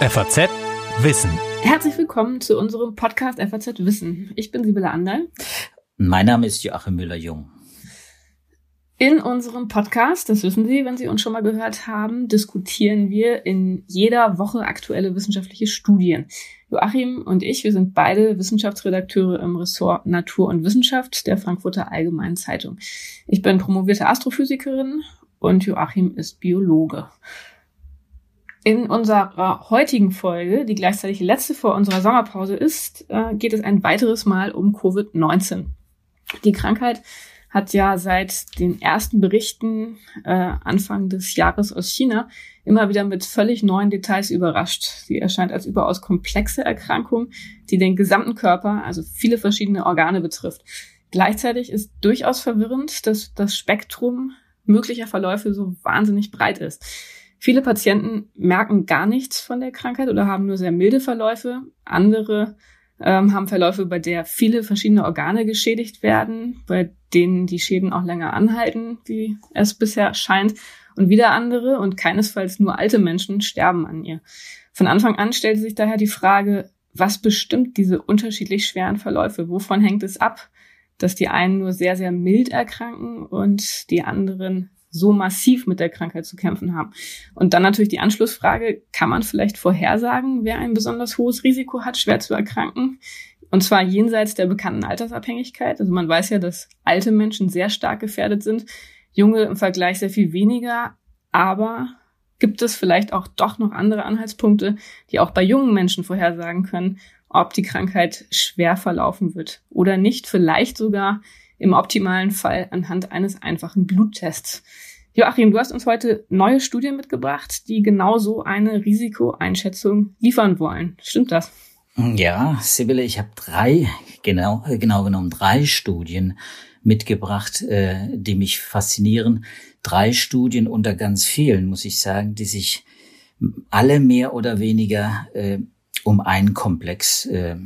FAZ Wissen. Herzlich willkommen zu unserem Podcast FAZ Wissen. Ich bin Sibylle Anderl. Mein Name ist Joachim Müller-Jung. In unserem Podcast, das wissen Sie, wenn Sie uns schon mal gehört haben, diskutieren wir in jeder Woche aktuelle wissenschaftliche Studien. Joachim und ich, wir sind beide Wissenschaftsredakteure im Ressort Natur und Wissenschaft der Frankfurter Allgemeinen Zeitung. Ich bin promovierte Astrophysikerin und Joachim ist Biologe. In unserer heutigen Folge, die gleichzeitig letzte vor unserer Sommerpause ist, äh, geht es ein weiteres Mal um Covid-19. Die Krankheit hat ja seit den ersten Berichten äh, Anfang des Jahres aus China immer wieder mit völlig neuen Details überrascht. Sie erscheint als überaus komplexe Erkrankung, die den gesamten Körper, also viele verschiedene Organe betrifft. Gleichzeitig ist durchaus verwirrend, dass das Spektrum möglicher Verläufe so wahnsinnig breit ist. Viele Patienten merken gar nichts von der Krankheit oder haben nur sehr milde Verläufe. Andere ähm, haben Verläufe, bei der viele verschiedene Organe geschädigt werden, bei denen die Schäden auch länger anhalten, wie es bisher scheint. Und wieder andere und keinesfalls nur alte Menschen sterben an ihr. Von Anfang an stellte sich daher die Frage, was bestimmt diese unterschiedlich schweren Verläufe? Wovon hängt es ab, dass die einen nur sehr, sehr mild erkranken und die anderen so massiv mit der Krankheit zu kämpfen haben. Und dann natürlich die Anschlussfrage, kann man vielleicht vorhersagen, wer ein besonders hohes Risiko hat, schwer zu erkranken? Und zwar jenseits der bekannten Altersabhängigkeit. Also man weiß ja, dass alte Menschen sehr stark gefährdet sind, junge im Vergleich sehr viel weniger. Aber gibt es vielleicht auch doch noch andere Anhaltspunkte, die auch bei jungen Menschen vorhersagen können, ob die Krankheit schwer verlaufen wird oder nicht, vielleicht sogar im optimalen Fall anhand eines einfachen Bluttests. Joachim, du hast uns heute neue Studien mitgebracht, die genau so eine Risikoeinschätzung liefern wollen. Stimmt das? Ja, Sibylle, ich habe drei, genau, genau genommen drei Studien mitgebracht, äh, die mich faszinieren. Drei Studien unter ganz vielen, muss ich sagen, die sich alle mehr oder weniger äh, um einen Komplex äh,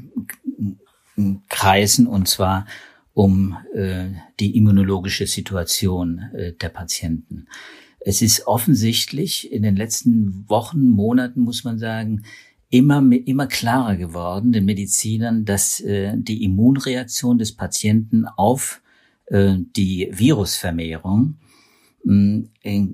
kreisen, und zwar um äh, die immunologische Situation äh, der Patienten. Es ist offensichtlich in den letzten Wochen, Monaten, muss man sagen, immer, immer klarer geworden den Medizinern, dass äh, die Immunreaktion des Patienten auf äh, die Virusvermehrung äh,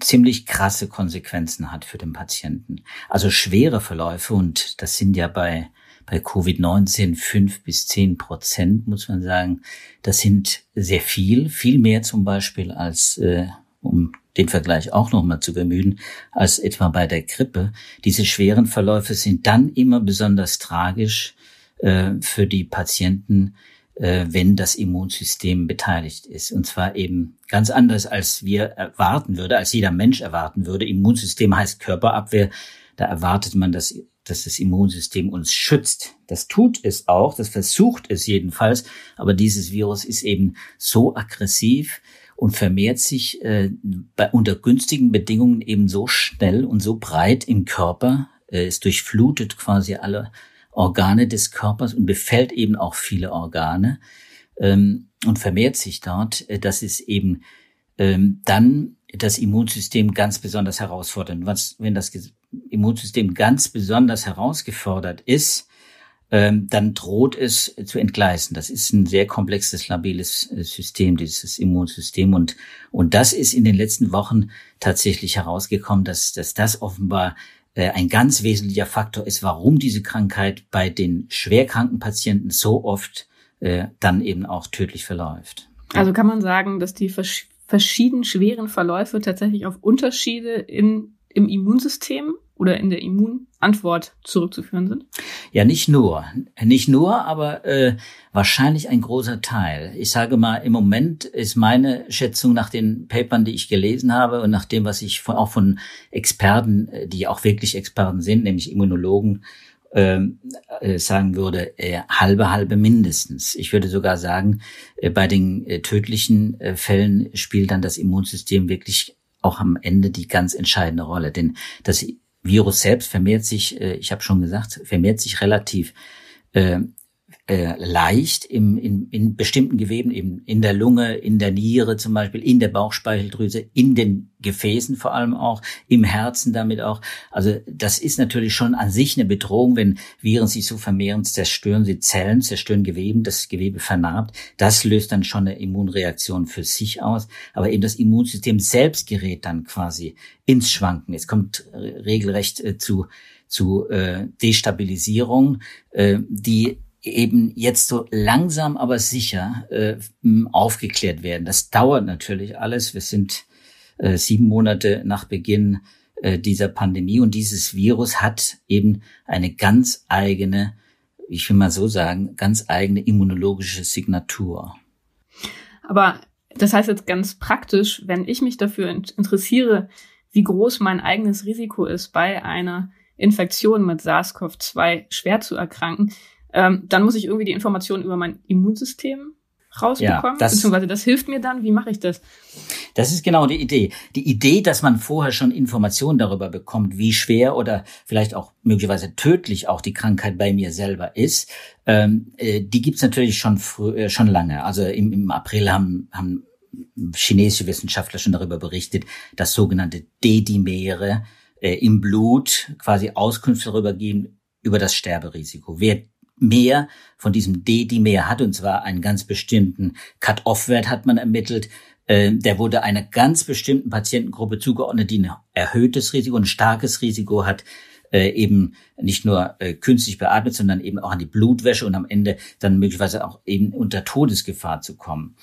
ziemlich krasse Konsequenzen hat für den Patienten. Also schwere Verläufe, und das sind ja bei bei Covid-19 fünf bis zehn Prozent, muss man sagen. Das sind sehr viel, viel mehr zum Beispiel als, äh, um den Vergleich auch nochmal zu bemühen, als etwa bei der Grippe. Diese schweren Verläufe sind dann immer besonders tragisch äh, für die Patienten, äh, wenn das Immunsystem beteiligt ist. Und zwar eben ganz anders, als wir erwarten würde, als jeder Mensch erwarten würde. Immunsystem heißt Körperabwehr. Da erwartet man, dass dass das Immunsystem uns schützt. Das tut es auch, das versucht es jedenfalls, aber dieses Virus ist eben so aggressiv und vermehrt sich äh, bei, unter günstigen Bedingungen eben so schnell und so breit im Körper. Äh, es durchflutet quasi alle Organe des Körpers und befällt eben auch viele Organe ähm, und vermehrt sich dort, äh, dass es eben ähm, dann das Immunsystem ganz besonders herausfordern. Was, wenn das Immunsystem ganz besonders herausgefordert ist, ähm, dann droht es zu entgleisen. Das ist ein sehr komplexes, labiles äh, System, dieses Immunsystem. Und, und das ist in den letzten Wochen tatsächlich herausgekommen, dass, dass das offenbar äh, ein ganz wesentlicher Faktor ist, warum diese Krankheit bei den schwerkranken Patienten so oft äh, dann eben auch tödlich verläuft. Also kann man sagen, dass die verschiedenen schweren Verläufe tatsächlich auf Unterschiede in, im Immunsystem oder in der Immunantwort zurückzuführen sind? Ja, nicht nur. Nicht nur, aber äh, wahrscheinlich ein großer Teil. Ich sage mal, im Moment ist meine Schätzung nach den Papern, die ich gelesen habe und nach dem, was ich von, auch von Experten, äh, die auch wirklich Experten sind, nämlich Immunologen, ähm, äh, sagen würde, äh, halbe, halbe mindestens. Ich würde sogar sagen, äh, bei den tödlichen Fällen spielt dann das Immunsystem wirklich auch am Ende die ganz entscheidende Rolle. Denn das Virus selbst vermehrt sich, äh, ich habe schon gesagt, vermehrt sich relativ äh, leicht im, in, in bestimmten Geweben, eben in der Lunge, in der Niere zum Beispiel, in der Bauchspeicheldrüse, in den Gefäßen vor allem auch, im Herzen damit auch. Also das ist natürlich schon an sich eine Bedrohung, wenn Viren sich so vermehren, zerstören sie Zellen, zerstören Geweben, das Gewebe vernarbt. Das löst dann schon eine Immunreaktion für sich aus. Aber eben das Immunsystem selbst gerät dann quasi ins Schwanken. Es kommt regelrecht äh, zu zu äh, Destabilisierung, äh, die eben jetzt so langsam aber sicher äh, aufgeklärt werden. Das dauert natürlich alles. Wir sind äh, sieben Monate nach Beginn äh, dieser Pandemie und dieses Virus hat eben eine ganz eigene, ich will mal so sagen, ganz eigene immunologische Signatur. Aber das heißt jetzt ganz praktisch, wenn ich mich dafür interessiere, wie groß mein eigenes Risiko ist, bei einer Infektion mit SARS-CoV-2 schwer zu erkranken, ähm, dann muss ich irgendwie die Informationen über mein Immunsystem rausbekommen, ja, das, beziehungsweise das hilft mir dann. Wie mache ich das? Das ist genau die Idee. Die Idee, dass man vorher schon Informationen darüber bekommt, wie schwer oder vielleicht auch möglicherweise tödlich auch die Krankheit bei mir selber ist, ähm, äh, die gibt's natürlich schon früh, äh, schon lange. Also im, im April haben, haben chinesische Wissenschaftler schon darüber berichtet, dass sogenannte Dedimere äh, im Blut quasi Auskünfte darüber geben über das Sterberisiko. Wer mehr von diesem D-Dimer hat, und zwar einen ganz bestimmten Cut-off-Wert hat man ermittelt. Äh, der wurde einer ganz bestimmten Patientengruppe zugeordnet, die ein erhöhtes Risiko, ein starkes Risiko hat, äh, eben nicht nur äh, künstlich beatmet, sondern eben auch an die Blutwäsche und am Ende dann möglicherweise auch eben unter Todesgefahr zu kommen.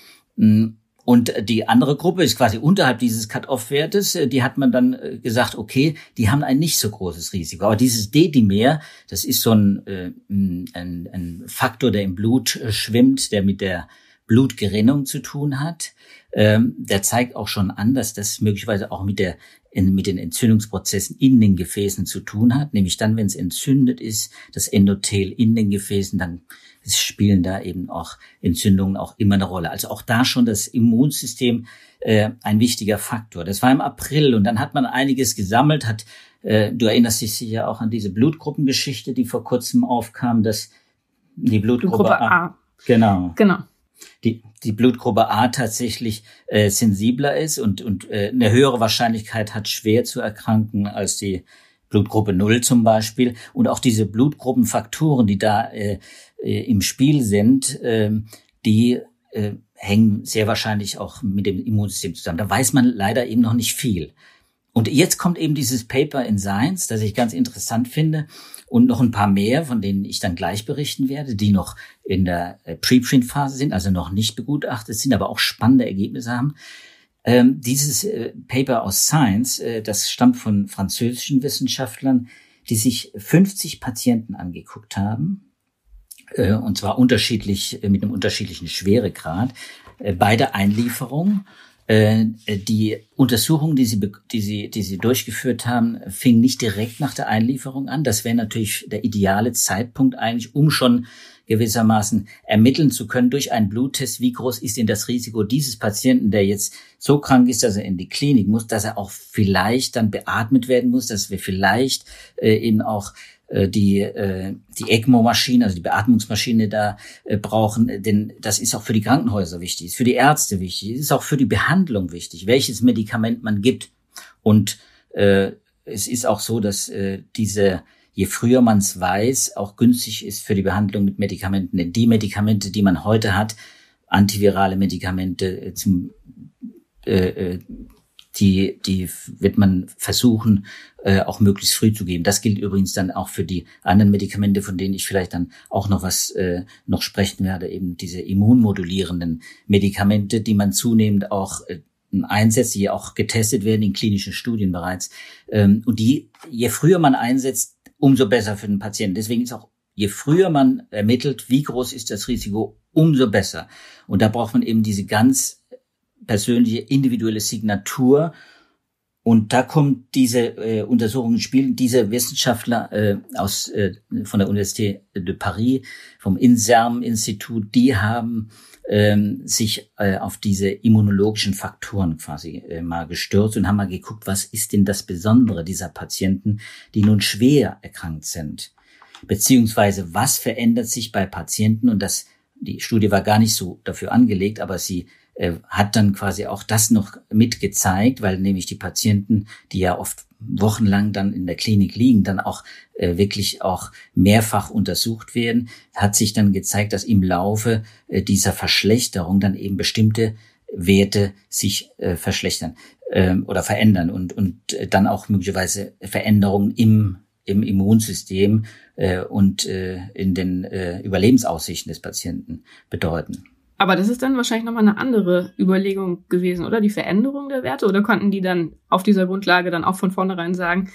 Und die andere Gruppe ist quasi unterhalb dieses Cut-off-Wertes. Die hat man dann äh, gesagt, okay, die haben ein nicht so großes Risiko. Aber dieses D-Dimer, das ist so ein, äh, ein, ein Faktor, der im Blut äh, schwimmt, der mit der Blutgerinnung zu tun hat. Ähm, der zeigt auch schon an, dass das möglicherweise auch mit der mit den Entzündungsprozessen in den Gefäßen zu tun hat. Nämlich dann, wenn es entzündet ist, das Endothel in den Gefäßen, dann spielen da eben auch Entzündungen auch immer eine Rolle. Also auch da schon das Immunsystem äh, ein wichtiger Faktor. Das war im April und dann hat man einiges gesammelt, hat äh, du erinnerst dich sicher auch an diese Blutgruppengeschichte, die vor kurzem aufkam, dass die Blutgruppe, Blutgruppe A, A. Genau. Genau. Die, die Blutgruppe A tatsächlich äh, sensibler ist und, und äh, eine höhere Wahrscheinlichkeit hat, schwer zu erkranken als die Blutgruppe Null zum Beispiel. Und auch diese Blutgruppenfaktoren, die da äh, äh, im Spiel sind, äh, die äh, hängen sehr wahrscheinlich auch mit dem Immunsystem zusammen. Da weiß man leider eben noch nicht viel. Und jetzt kommt eben dieses Paper in Science, das ich ganz interessant finde, und noch ein paar mehr, von denen ich dann gleich berichten werde, die noch in der äh, Preprint-Phase sind, also noch nicht begutachtet sind, aber auch spannende Ergebnisse haben. Ähm, dieses äh, Paper aus Science, äh, das stammt von französischen Wissenschaftlern, die sich 50 Patienten angeguckt haben, äh, und zwar unterschiedlich, äh, mit einem unterschiedlichen Schweregrad, äh, bei der Einlieferung. Die Untersuchung, die sie, die, sie, die sie durchgeführt haben, fing nicht direkt nach der Einlieferung an. Das wäre natürlich der ideale Zeitpunkt eigentlich, um schon gewissermaßen ermitteln zu können durch einen Bluttest, wie groß ist denn das Risiko dieses Patienten, der jetzt so krank ist, dass er in die Klinik muss, dass er auch vielleicht dann beatmet werden muss, dass wir vielleicht äh, eben auch äh, die, äh, die ECMO-Maschine, also die Beatmungsmaschine da äh, brauchen, denn das ist auch für die Krankenhäuser wichtig, ist für die Ärzte wichtig, ist auch für die Behandlung wichtig, welches Medikament man gibt. Und äh, es ist auch so, dass äh, diese je früher man es weiß, auch günstig ist für die Behandlung mit Medikamenten. Denn die Medikamente, die man heute hat, antivirale Medikamente äh, zum äh, äh die, die wird man versuchen, äh, auch möglichst früh zu geben. Das gilt übrigens dann auch für die anderen Medikamente, von denen ich vielleicht dann auch noch was äh, noch sprechen werde, eben diese immunmodulierenden Medikamente, die man zunehmend auch äh, einsetzt, die auch getestet werden in klinischen Studien bereits. Ähm, und die, je früher man einsetzt, umso besser für den Patienten. Deswegen ist auch, je früher man ermittelt, wie groß ist das Risiko, umso besser. Und da braucht man eben diese ganz persönliche individuelle Signatur. Und da kommt diese äh, Untersuchung ins Spiel. Diese Wissenschaftler äh, aus äh, von der Universität de Paris, vom INSERM-Institut, die haben ähm, sich äh, auf diese immunologischen Faktoren quasi äh, mal gestürzt und haben mal geguckt, was ist denn das Besondere dieser Patienten, die nun schwer erkrankt sind. beziehungsweise was verändert sich bei Patienten und das die Studie war gar nicht so dafür angelegt, aber sie äh, hat dann quasi auch das noch mitgezeigt, weil nämlich die Patienten, die ja oft wochenlang dann in der Klinik liegen, dann auch äh, wirklich auch mehrfach untersucht werden, hat sich dann gezeigt, dass im Laufe äh, dieser Verschlechterung dann eben bestimmte Werte sich äh, verschlechtern äh, oder verändern und, und äh, dann auch möglicherweise Veränderungen im, im Immunsystem äh, und äh, in den äh, Überlebensaussichten des Patienten bedeuten. Aber das ist dann wahrscheinlich nochmal eine andere Überlegung gewesen, oder? Die Veränderung der Werte? Oder konnten die dann auf dieser Grundlage dann auch von vornherein sagen,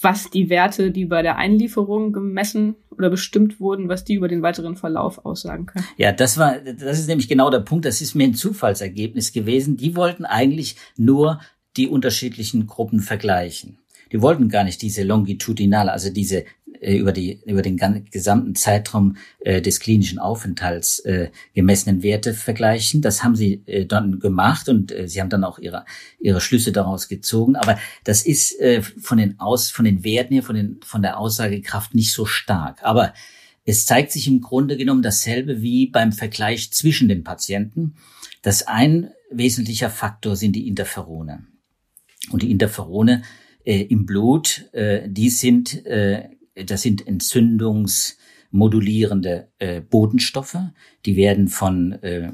was die Werte, die bei der Einlieferung gemessen oder bestimmt wurden, was die über den weiteren Verlauf aussagen können. Ja, das war, das ist nämlich genau der Punkt. Das ist mir ein Zufallsergebnis gewesen. Die wollten eigentlich nur die unterschiedlichen Gruppen vergleichen. Die wollten gar nicht diese longitudinale, also diese über die über den gesamten Zeitraum äh, des klinischen Aufenthalts äh, gemessenen Werte vergleichen. Das haben sie äh, dann gemacht und äh, sie haben dann auch ihre ihre Schlüsse daraus gezogen. Aber das ist äh, von den aus von den Werten her von den von der Aussagekraft nicht so stark. Aber es zeigt sich im Grunde genommen dasselbe wie beim Vergleich zwischen den Patienten. Das ein wesentlicher Faktor sind die Interferone. Und die Interferone äh, im Blut, äh, die sind äh, das sind entzündungsmodulierende äh, Botenstoffe. Die werden von, äh,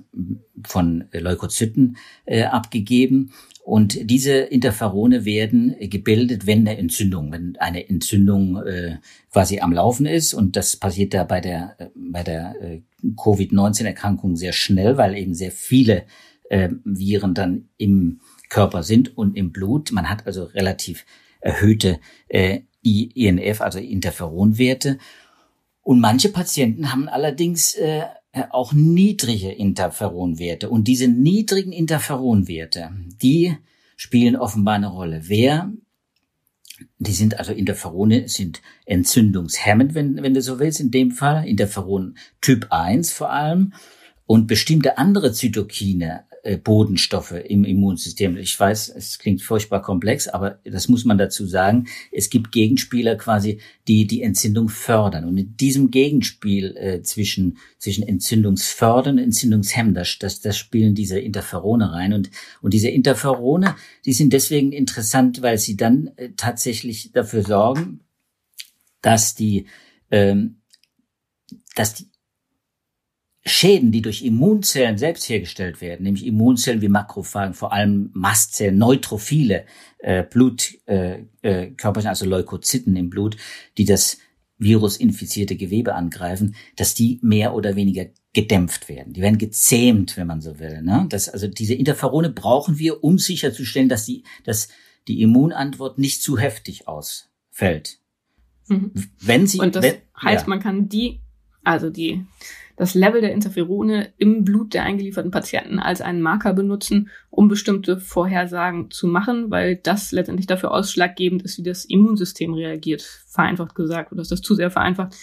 von Leukozyten äh, abgegeben. Und diese Interferone werden gebildet, wenn eine Entzündung, wenn eine Entzündung äh, quasi am Laufen ist. Und das passiert da bei der, äh, bei der äh, Covid-19-Erkrankung sehr schnell, weil eben sehr viele äh, Viren dann im Körper sind und im Blut. Man hat also relativ erhöhte äh, INF, also Interferonwerte. Und manche Patienten haben allerdings äh, auch niedrige Interferonwerte. Und diese niedrigen Interferonwerte, die spielen offenbar eine Rolle. Wer, die sind also Interferone, sind entzündungshemmend, wenn, wenn du so willst, in dem Fall. Interferon Typ 1 vor allem. Und bestimmte andere Zytokine, Bodenstoffe im Immunsystem. Ich weiß, es klingt furchtbar komplex, aber das muss man dazu sagen. Es gibt Gegenspieler quasi, die die Entzündung fördern. Und in diesem Gegenspiel äh, zwischen, zwischen Entzündungsfördern und Entzündungshemmen, das, das, das spielen diese Interferone rein. Und, und diese Interferone, die sind deswegen interessant, weil sie dann äh, tatsächlich dafür sorgen, dass die, ähm, dass die Schäden, die durch Immunzellen selbst hergestellt werden, nämlich Immunzellen wie Makrophagen, vor allem Mastzellen, Neutrophile, äh, Blutkörperchen, äh, äh, also Leukozyten im Blut, die das virusinfizierte Gewebe angreifen, dass die mehr oder weniger gedämpft werden. Die werden gezähmt, wenn man so will. Ne? Das, also diese Interferone brauchen wir, um sicherzustellen, dass die, dass die Immunantwort nicht zu heftig ausfällt. Mhm. Wenn sie, und das wenn, heißt, ja. man kann die, also die das Level der Interferone im Blut der eingelieferten Patienten als einen Marker benutzen, um bestimmte Vorhersagen zu machen, weil das letztendlich dafür ausschlaggebend ist, wie das Immunsystem reagiert. Vereinfacht gesagt, oder ist das zu sehr vereinfacht?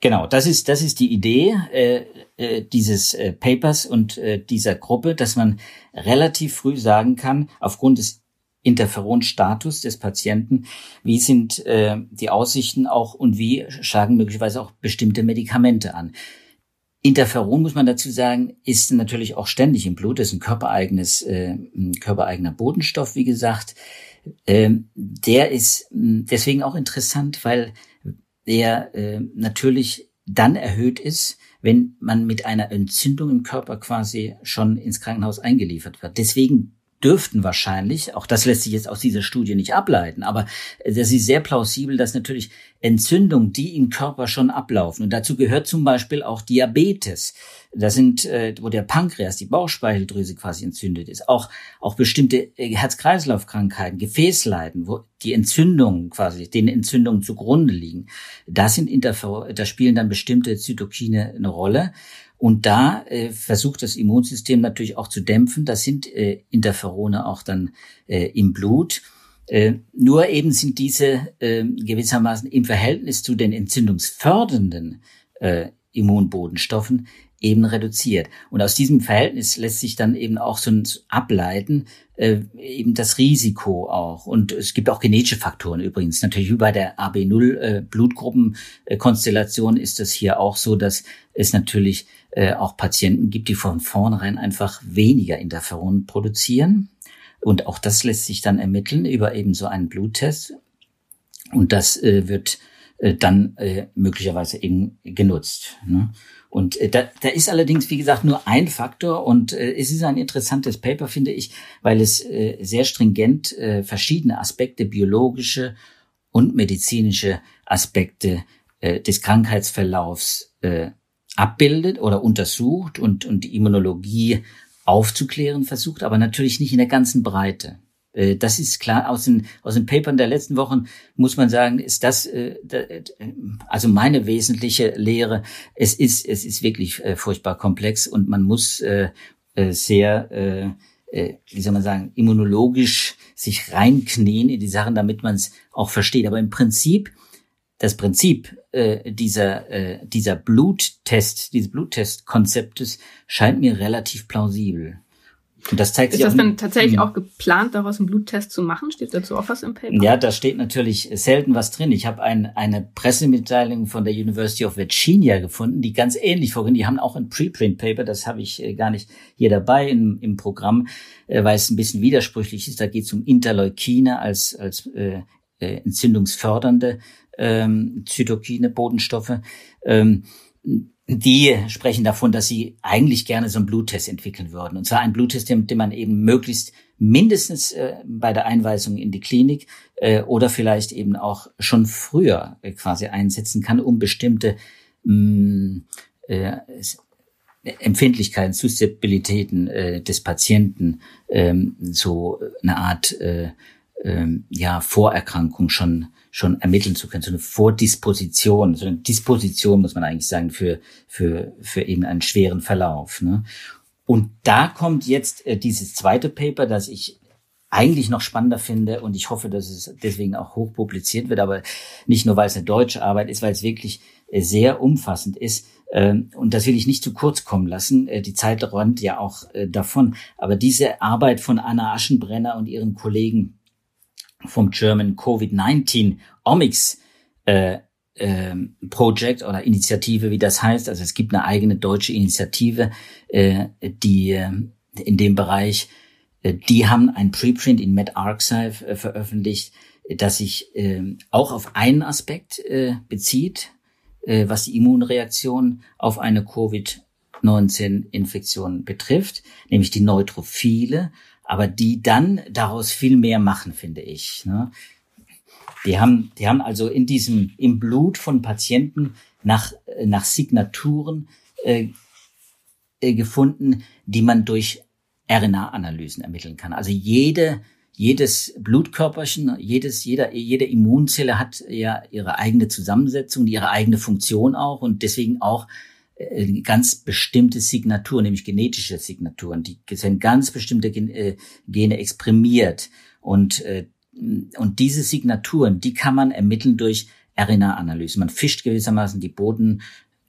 Genau, das ist das ist die Idee äh, äh, dieses äh, Papers und äh, dieser Gruppe, dass man relativ früh sagen kann, aufgrund des Interferonstatus des Patienten, wie sind äh, die Aussichten auch und wie schlagen möglicherweise auch bestimmte Medikamente an. Interferon, muss man dazu sagen, ist natürlich auch ständig im Blut, das ist ein körpereigenes, äh, ein körpereigener Botenstoff, wie gesagt. Ähm, der ist hm, deswegen auch interessant, weil er äh, natürlich dann erhöht ist, wenn man mit einer Entzündung im Körper quasi schon ins Krankenhaus eingeliefert wird. Deswegen dürften wahrscheinlich, auch das lässt sich jetzt aus dieser Studie nicht ableiten, aber das ist sehr plausibel, dass natürlich Entzündungen, die im Körper schon ablaufen, und dazu gehört zum Beispiel auch Diabetes, das sind, äh, wo der Pankreas, die Bauchspeicheldrüse quasi entzündet ist, auch, auch bestimmte äh, Herz-Kreislauf-Krankheiten, Gefäßleiden, wo die Entzündungen quasi, den Entzündungen zugrunde liegen, da sind Interfer da spielen dann bestimmte Zytokine eine Rolle. Und da äh, versucht das Immunsystem natürlich auch zu dämpfen. Das sind äh, Interferone auch dann äh, im Blut. Äh, nur eben sind diese äh, gewissermaßen im Verhältnis zu den entzündungsfördernden äh, Immunbodenstoffen eben reduziert. Und aus diesem Verhältnis lässt sich dann eben auch so ein ableiten, äh, eben das Risiko auch. Und es gibt auch genetische Faktoren übrigens. Natürlich wie bei der AB0 äh, ist das hier auch so, dass es natürlich äh, auch Patienten gibt, die von vornherein einfach weniger Interferon produzieren. Und auch das lässt sich dann ermitteln über eben so einen Bluttest. Und das äh, wird äh, dann äh, möglicherweise eben genutzt. Ne? Und äh, da, da ist allerdings, wie gesagt, nur ein Faktor und äh, es ist ein interessantes Paper, finde ich, weil es äh, sehr stringent verschiedene Aspekte, biologische und medizinische Aspekte des Krankheitsverlaufs abbildet oder untersucht und, und die Immunologie aufzuklären versucht, aber natürlich nicht in der ganzen Breite. Äh, das ist klar, aus den, aus den Papern der letzten Wochen muss man sagen, ist das, äh, also meine wesentliche Lehre, es ist, es ist wirklich äh, furchtbar komplex und man muss sehr, wie soll man sagen, immunologisch sich reinknien in die Sachen, damit man es auch versteht. Aber im Prinzip, das Prinzip dieser, dieser Bluttest, dieses Bluttestkonzeptes scheint mir relativ plausibel. Und das zeigt ist sich das dann tatsächlich auch geplant, daraus einen Bluttest zu machen? Steht dazu auch was im Paper? Ja, da steht natürlich selten was drin. Ich habe ein, eine Pressemitteilung von der University of Virginia gefunden, die ganz ähnlich vorgehen. Die haben auch ein Preprint-Paper, das habe ich äh, gar nicht hier dabei im, im Programm, äh, weil es ein bisschen widersprüchlich ist. Da geht es um Interleukine als, als äh, äh, entzündungsfördernde ähm, Zytokine, Bodenstoffe. Ähm, die sprechen davon, dass sie eigentlich gerne so einen Bluttest entwickeln würden. Und zwar einen Bluttest, den, den man eben möglichst mindestens äh, bei der Einweisung in die Klinik äh, oder vielleicht eben auch schon früher äh, quasi einsetzen kann, um bestimmte mh, mm, äh, Empfindlichkeiten, Susceptibilitäten äh, des Patienten ähm, so eine Art äh, äh, ja Vorerkrankung schon schon ermitteln zu können, so eine Vordisposition, so eine Disposition muss man eigentlich sagen für für für eben einen schweren Verlauf. Ne? Und da kommt jetzt äh, dieses zweite Paper, das ich eigentlich noch spannender finde und ich hoffe, dass es deswegen auch hoch publiziert wird, aber nicht nur, weil es eine deutsche Arbeit ist, weil es wirklich äh, sehr umfassend ist. Ähm, und das will ich nicht zu kurz kommen lassen. Äh, die Zeit räumt ja auch äh, davon. Aber diese Arbeit von Anna Aschenbrenner und ihren Kollegen vom German COVID-19 Omics äh, äh, Project oder Initiative, wie das heißt. Also es gibt eine eigene deutsche Initiative, äh, die äh, in dem Bereich, äh, die haben ein Preprint in medArchive äh, veröffentlicht, das sich äh, auch auf einen Aspekt äh, bezieht, äh, was die Immunreaktion auf eine Covid-19-Infektion betrifft, nämlich die Neutrophile aber die dann daraus viel mehr machen, finde ich. Ne? Die haben, die haben also in diesem, im Blut von Patienten nach, nach Signaturen äh, äh, gefunden, die man durch RNA-Analysen ermitteln kann. Also jede, jedes Blutkörperchen, jedes, jeder, jede Immunzelle hat ja ihre eigene Zusammensetzung, ihre eigene Funktion auch und deswegen auch äh, ganz bestimmte Signaturen, nämlich genetische Signaturen. Die sind ganz bestimmte äh, Gene exprimiert. Und, äh, und diese Signaturen, die kann man ermitteln durch RNA-Analyse. Man fischt gewissermaßen die Boden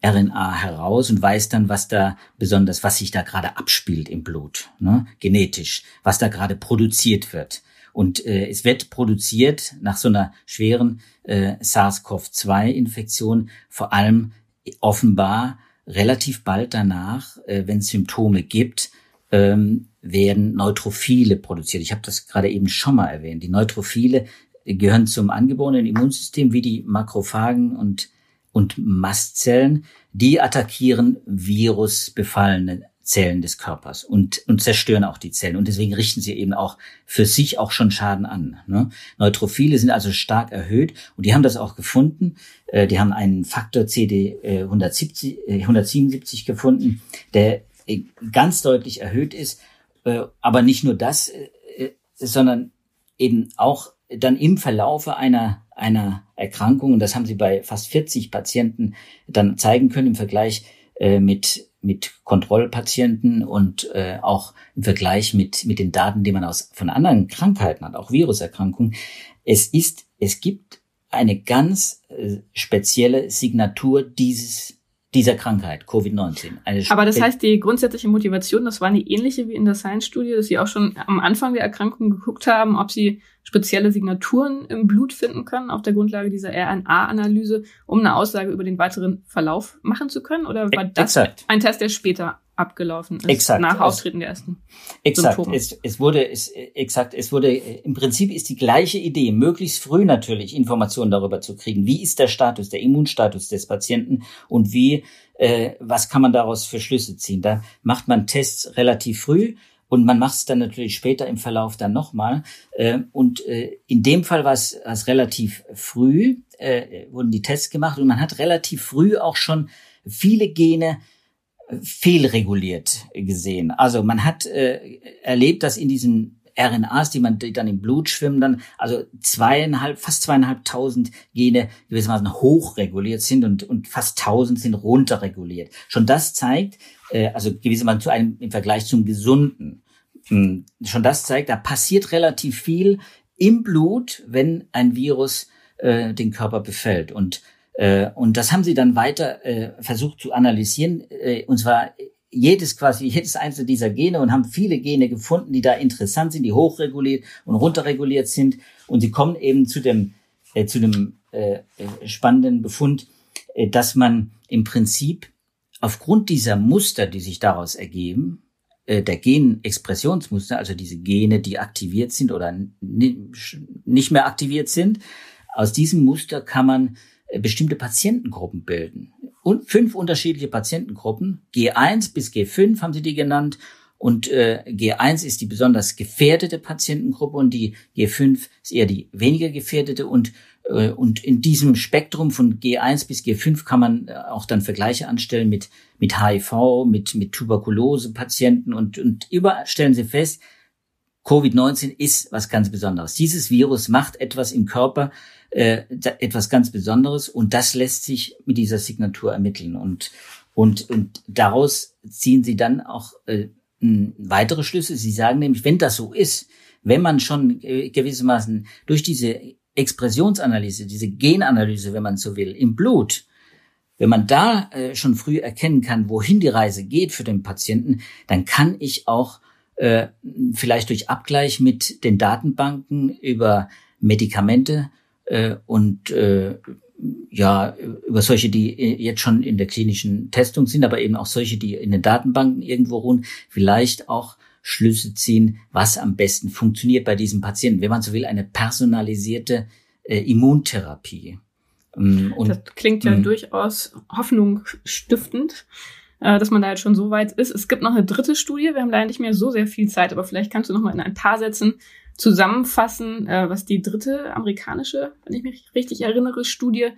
RNA heraus und weiß dann, was da besonders, was sich da gerade abspielt im Blut, ne? genetisch, was da gerade produziert wird. Und äh, es wird produziert nach so einer schweren äh, SARS-CoV-2-Infektion vor allem offenbar relativ bald danach, äh, wenn es Symptome gibt, ähm, werden Neutrophile produziert. Ich habe das gerade eben schon mal erwähnt. Die Neutrophile gehören zum angeborenen Immunsystem wie die Makrophagen und, und Mastzellen. Die attackieren virusbefallene Zellen des Körpers und, und zerstören auch die Zellen. Und deswegen richten sie eben auch für sich auch schon Schaden an. Ne? Neutrophile sind also stark erhöht und die haben das auch gefunden. Äh, die haben einen Faktor CD äh, 170, äh, 177 gefunden, der äh, ganz deutlich erhöht ist. Äh, aber nicht nur das, äh, sondern eben auch dann im Verlaufe einer, einer Erkrankung, und das haben sie bei fast 40 Patienten dann zeigen können im Vergleich äh, mit mit Kontrollpatienten und äh, auch im Vergleich mit, mit den Daten, die man aus, von anderen Krankheiten hat, auch Viruserkrankungen. Es ist, es gibt eine ganz äh, spezielle Signatur dieses, dieser Krankheit, Covid-19. Aber das heißt, die grundsätzliche Motivation, das war eine ähnliche wie in der Science-Studie, dass Sie auch schon am Anfang der Erkrankung geguckt haben, ob Sie spezielle Signaturen im Blut finden können auf der Grundlage dieser RNA-Analyse, um eine Aussage über den weiteren Verlauf machen zu können? Oder war das Exakt. ein Test, der später abgelaufen ist exakt. nach Auftreten der ersten exakt. Symptome. Es, es wurde es, exakt es wurde im Prinzip ist die gleiche Idee möglichst früh natürlich Informationen darüber zu kriegen wie ist der Status der Immunstatus des Patienten und wie äh, was kann man daraus für Schlüsse ziehen da macht man Tests relativ früh und man macht es dann natürlich später im Verlauf dann nochmal. Äh, und äh, in dem Fall war es relativ früh, äh, wurden die Tests gemacht und man hat relativ früh auch schon viele Gene fehlreguliert gesehen. Also man hat äh, erlebt, dass in diesen RNAs, die man die dann im Blut schwimmen, dann also zweieinhalb, fast zweieinhalbtausend Gene gewissermaßen hochreguliert sind und, und fast tausend sind runterreguliert. Schon das zeigt, äh, also gewissermaßen zu einem im Vergleich zum gesunden, schon das zeigt, da passiert relativ viel im Blut, wenn ein Virus äh, den Körper befällt. Und äh, und das haben sie dann weiter äh, versucht zu analysieren, äh, und zwar jedes quasi, jedes einzelne dieser Gene und haben viele Gene gefunden, die da interessant sind, die hochreguliert und runterreguliert sind. Und sie kommen eben zu dem, äh, zu dem äh, spannenden Befund, äh, dass man im Prinzip aufgrund dieser Muster, die sich daraus ergeben, äh, der Genexpressionsmuster, also diese Gene, die aktiviert sind oder nicht mehr aktiviert sind, aus diesem Muster kann man äh, bestimmte Patientengruppen bilden. Und fünf unterschiedliche Patientengruppen, G1 bis G5 haben sie die genannt. Und äh, G1 ist die besonders gefährdete Patientengruppe und die G5 ist eher die weniger gefährdete. Und, äh, und in diesem Spektrum von G1 bis G5 kann man äh, auch dann Vergleiche anstellen mit, mit HIV, mit, mit Tuberkulose-Patienten und, und überall stellen sie fest, Covid-19 ist was ganz Besonderes. Dieses Virus macht etwas im Körper, äh, etwas ganz Besonderes und das lässt sich mit dieser Signatur ermitteln und und und daraus ziehen sie dann auch äh, weitere Schlüsse. Sie sagen nämlich, wenn das so ist, wenn man schon gewissermaßen durch diese Expressionsanalyse, diese Genanalyse, wenn man so will, im Blut, wenn man da äh, schon früh erkennen kann, wohin die Reise geht für den Patienten, dann kann ich auch äh, vielleicht durch Abgleich mit den Datenbanken über Medikamente äh, und äh, ja, über solche, die jetzt schon in der klinischen Testung sind, aber eben auch solche, die in den Datenbanken irgendwo ruhen, vielleicht auch Schlüsse ziehen, was am besten funktioniert bei diesem Patienten. Wenn man so will, eine personalisierte äh, Immuntherapie. Mm, und, das klingt ja mh. durchaus hoffnungsstiftend, äh, dass man da jetzt schon so weit ist. Es gibt noch eine dritte Studie. Wir haben leider nicht mehr so sehr viel Zeit, aber vielleicht kannst du noch mal in ein paar Sätzen zusammenfassen, äh, was die dritte amerikanische, wenn ich mich richtig erinnere, Studie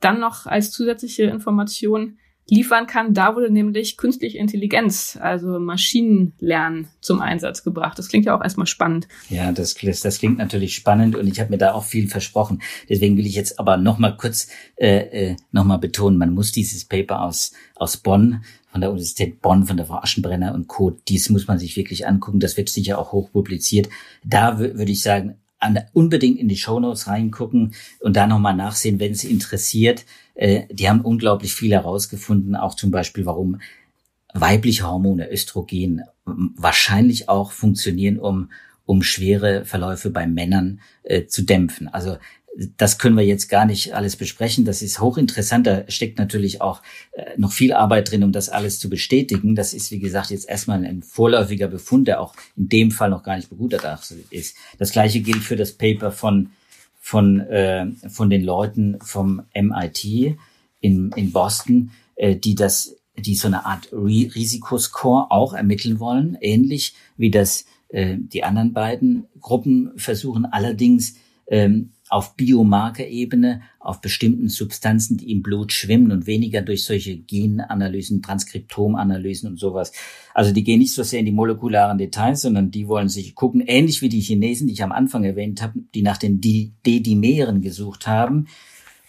dann noch als zusätzliche Information liefern kann. Da wurde nämlich künstliche Intelligenz, also Maschinenlernen zum Einsatz gebracht. Das klingt ja auch erstmal spannend. Ja, das, das klingt natürlich spannend und ich habe mir da auch viel versprochen. Deswegen will ich jetzt aber noch mal kurz äh, äh, noch mal betonen, man muss dieses Paper aus, aus Bonn von der Universität Bonn, von der Frau Aschenbrenner und Co. Dies muss man sich wirklich angucken. Das wird sicher auch hoch publiziert. Da würde ich sagen, an, unbedingt in die Shownotes reingucken und da nochmal nachsehen, wenn es interessiert. Äh, die haben unglaublich viel herausgefunden, auch zum Beispiel, warum weibliche Hormone, Östrogen, wahrscheinlich auch funktionieren, um um schwere Verläufe bei Männern äh, zu dämpfen. Also das können wir jetzt gar nicht alles besprechen. Das ist hochinteressant. Da steckt natürlich auch äh, noch viel Arbeit drin, um das alles zu bestätigen. Das ist, wie gesagt, jetzt erstmal ein vorläufiger Befund, der auch in dem Fall noch gar nicht begutachtet ist. Das gleiche gilt für das Paper von, von, äh, von den Leuten vom MIT in, in Boston, äh, die das, die so eine Art Risikoscore auch ermitteln wollen, ähnlich wie das äh, die anderen beiden Gruppen versuchen. Allerdings ähm, auf Biomarkerebene, auf bestimmten Substanzen, die im Blut schwimmen und weniger durch solche Genanalysen, Transkriptomanalysen und sowas. Also die gehen nicht so sehr in die molekularen Details, sondern die wollen sich gucken, ähnlich wie die Chinesen, die ich am Anfang erwähnt habe, die nach den D-Dimeren gesucht haben,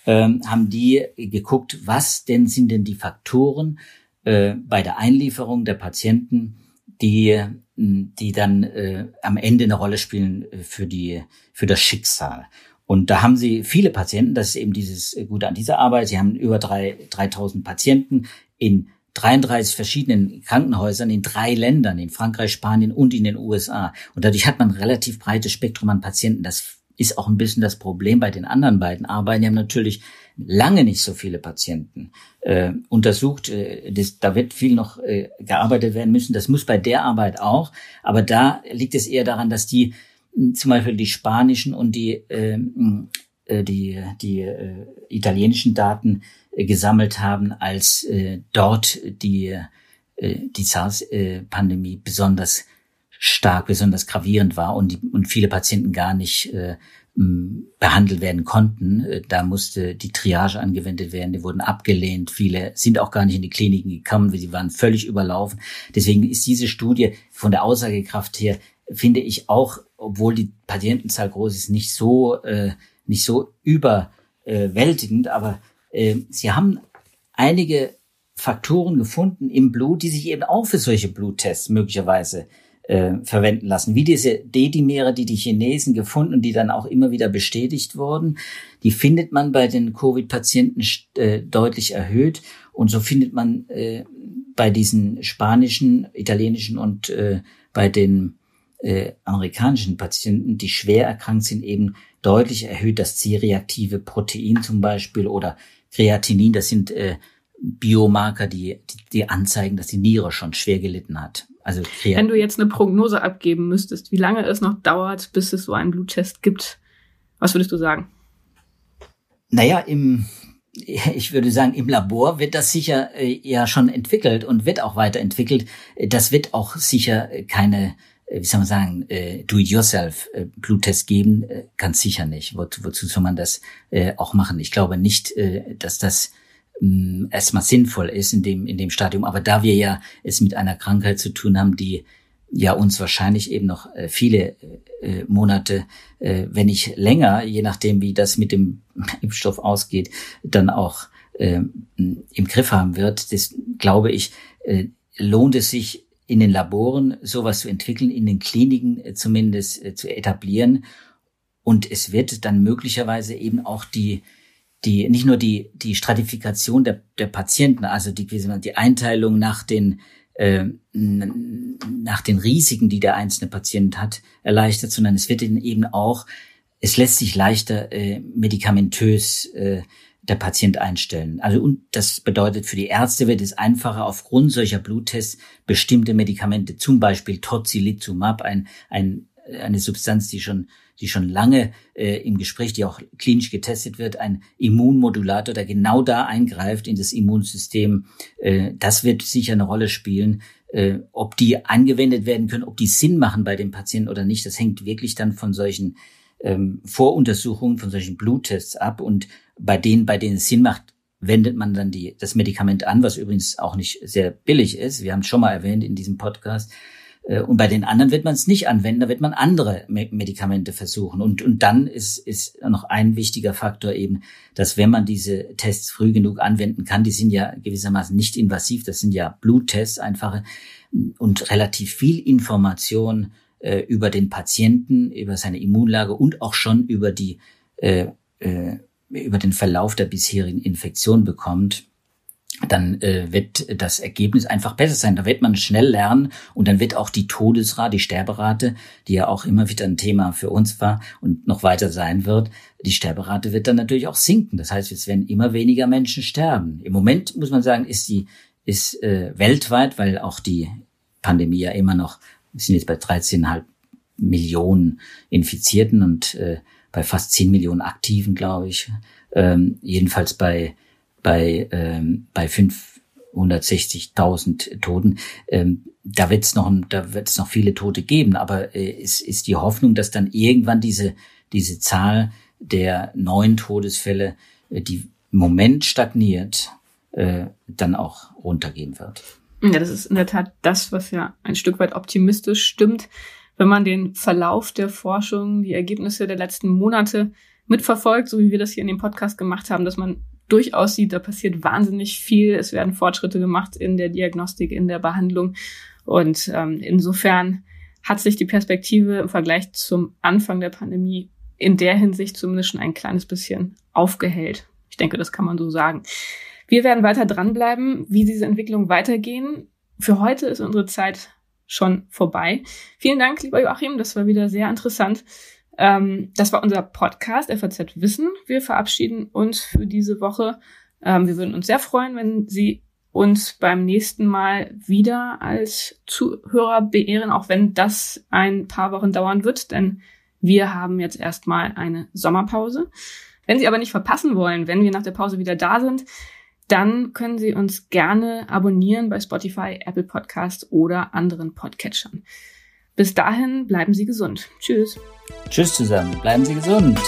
ähm, haben die geguckt, was denn sind denn die Faktoren äh, bei der Einlieferung der Patienten, die die dann äh, am Ende eine Rolle spielen äh, für die für das Schicksal. Und da haben sie viele Patienten, das ist eben dieses äh, Gute an dieser Arbeit. Sie haben über drei, 3000 Patienten in 33 verschiedenen Krankenhäusern in drei Ländern, in Frankreich, Spanien und in den USA. Und dadurch hat man ein relativ breites Spektrum an Patienten. Das ist auch ein bisschen das Problem bei den anderen beiden Arbeiten. Die haben natürlich lange nicht so viele Patienten äh, untersucht. Äh, das, da wird viel noch äh, gearbeitet werden müssen. Das muss bei der Arbeit auch. Aber da liegt es eher daran, dass die zum Beispiel die spanischen und die, ähm, äh, die, die äh, italienischen Daten äh, gesammelt haben, als äh, dort die, äh, die SARS-Pandemie besonders stark, besonders gravierend war und, die, und viele Patienten gar nicht äh, behandelt werden konnten. Äh, da musste die Triage angewendet werden, die wurden abgelehnt. Viele sind auch gar nicht in die Kliniken gekommen, sie waren völlig überlaufen. Deswegen ist diese Studie von der Aussagekraft her, finde ich auch, obwohl die Patientenzahl groß ist, nicht so, äh, nicht so überwältigend, aber äh, sie haben einige Faktoren gefunden im Blut, die sich eben auch für solche Bluttests möglicherweise äh, verwenden lassen, wie diese D-Dimere, die die Chinesen gefunden und die dann auch immer wieder bestätigt wurden. Die findet man bei den Covid-Patienten äh, deutlich erhöht und so findet man äh, bei diesen spanischen, italienischen und äh, bei den äh, amerikanischen Patienten, die schwer erkrankt sind, eben deutlich erhöht das C-reaktive Protein zum Beispiel oder Kreatinin. Das sind äh, Biomarker, die, die, die anzeigen, dass die Niere schon schwer gelitten hat. Also Wenn du jetzt eine Prognose abgeben müsstest, wie lange es noch dauert, bis es so einen Bluttest gibt, was würdest du sagen? Naja, im, ich würde sagen, im Labor wird das sicher äh, ja schon entwickelt und wird auch weiterentwickelt. Das wird auch sicher keine, äh, wie soll man sagen, äh, Do-it-yourself-Bluttest geben, ganz sicher nicht. Wo, wozu soll man das auch machen? Ich glaube nicht, dass das ähm, erstmal sinnvoll ist in dem, in dem Stadium. Aber da wir ja es mit einer Krankheit zu tun haben, die ja uns wahrscheinlich eben noch äh, viele äh, Monate, äh, wenn nicht länger, je nachdem wie das mit dem Impfstoff ausgeht, dann auch äh, im Griff haben wird. Das glaube ich, äh, lohnt es sich in den Laboren sowas zu entwickeln, in den Kliniken äh, zumindest äh, zu etablieren. Und es wird dann möglicherweise eben auch die die nicht nur die die Stratifikation der, der Patienten, also die die Einteilung nach den äh, nach den Risiken, die der einzelne Patient hat, erleichtert, sondern es wird eben auch es lässt sich leichter äh, medikamentös äh, der Patient einstellen. Also und das bedeutet für die Ärzte wird es einfacher aufgrund solcher Bluttests bestimmte Medikamente, zum Beispiel Tocilizumab, ein, ein eine Substanz, die schon die schon lange äh, im Gespräch, die auch klinisch getestet wird, ein Immunmodulator, der genau da eingreift in das Immunsystem. Äh, das wird sicher eine Rolle spielen. Äh, ob die angewendet werden können, ob die Sinn machen bei den Patienten oder nicht, das hängt wirklich dann von solchen ähm, Voruntersuchungen, von solchen Bluttests ab. Und bei denen, bei denen es Sinn macht, wendet man dann die, das Medikament an, was übrigens auch nicht sehr billig ist. Wir haben es schon mal erwähnt in diesem Podcast. Äh, und bei den anderen wird man es nicht anwenden, da wird man andere Medikamente versuchen. Und, und dann ist, ist noch ein wichtiger Faktor eben, dass wenn man diese Tests früh genug anwenden kann, die sind ja gewissermaßen nicht invasiv, das sind ja Bluttests einfache und relativ viel Information äh, über den Patienten, über seine Immunlage und auch schon über die äh, äh, über den Verlauf der bisherigen Infektion bekommt dann äh, wird das Ergebnis einfach besser sein. Da wird man schnell lernen und dann wird auch die Todesrate, die Sterberate, die ja auch immer wieder ein Thema für uns war und noch weiter sein wird, die Sterberate wird dann natürlich auch sinken. Das heißt, es werden immer weniger Menschen sterben. Im Moment muss man sagen, ist die ist äh, weltweit, weil auch die Pandemie ja immer noch, wir sind jetzt bei 13,5 Millionen Infizierten und äh, bei fast 10 Millionen Aktiven, glaube ich. Ähm, jedenfalls bei bei, ähm, bei 560.000 Toten. Ähm, da wird es noch, noch viele Tote geben, aber äh, es ist die Hoffnung, dass dann irgendwann diese, diese Zahl der neuen Todesfälle, äh, die im Moment stagniert, äh, dann auch runtergehen wird. Ja, das ist in der Tat das, was ja ein Stück weit optimistisch stimmt. Wenn man den Verlauf der Forschung, die Ergebnisse der letzten Monate mitverfolgt, so wie wir das hier in dem Podcast gemacht haben, dass man durchaus sieht, da passiert wahnsinnig viel. Es werden Fortschritte gemacht in der Diagnostik, in der Behandlung. Und ähm, insofern hat sich die Perspektive im Vergleich zum Anfang der Pandemie in der Hinsicht zumindest schon ein kleines bisschen aufgehellt. Ich denke, das kann man so sagen. Wir werden weiter dranbleiben, wie diese Entwicklungen weitergehen. Für heute ist unsere Zeit schon vorbei. Vielen Dank, lieber Joachim, das war wieder sehr interessant. Ähm, das war unser Podcast FAZ Wissen. Wir verabschieden uns für diese Woche. Ähm, wir würden uns sehr freuen, wenn Sie uns beim nächsten Mal wieder als Zuhörer beehren, auch wenn das ein paar Wochen dauern wird, denn wir haben jetzt erstmal eine Sommerpause. Wenn Sie aber nicht verpassen wollen, wenn wir nach der Pause wieder da sind, dann können Sie uns gerne abonnieren bei Spotify, Apple Podcast oder anderen Podcatchern. Bis dahin bleiben Sie gesund. Tschüss. Tschüss zusammen. Bleiben Sie gesund.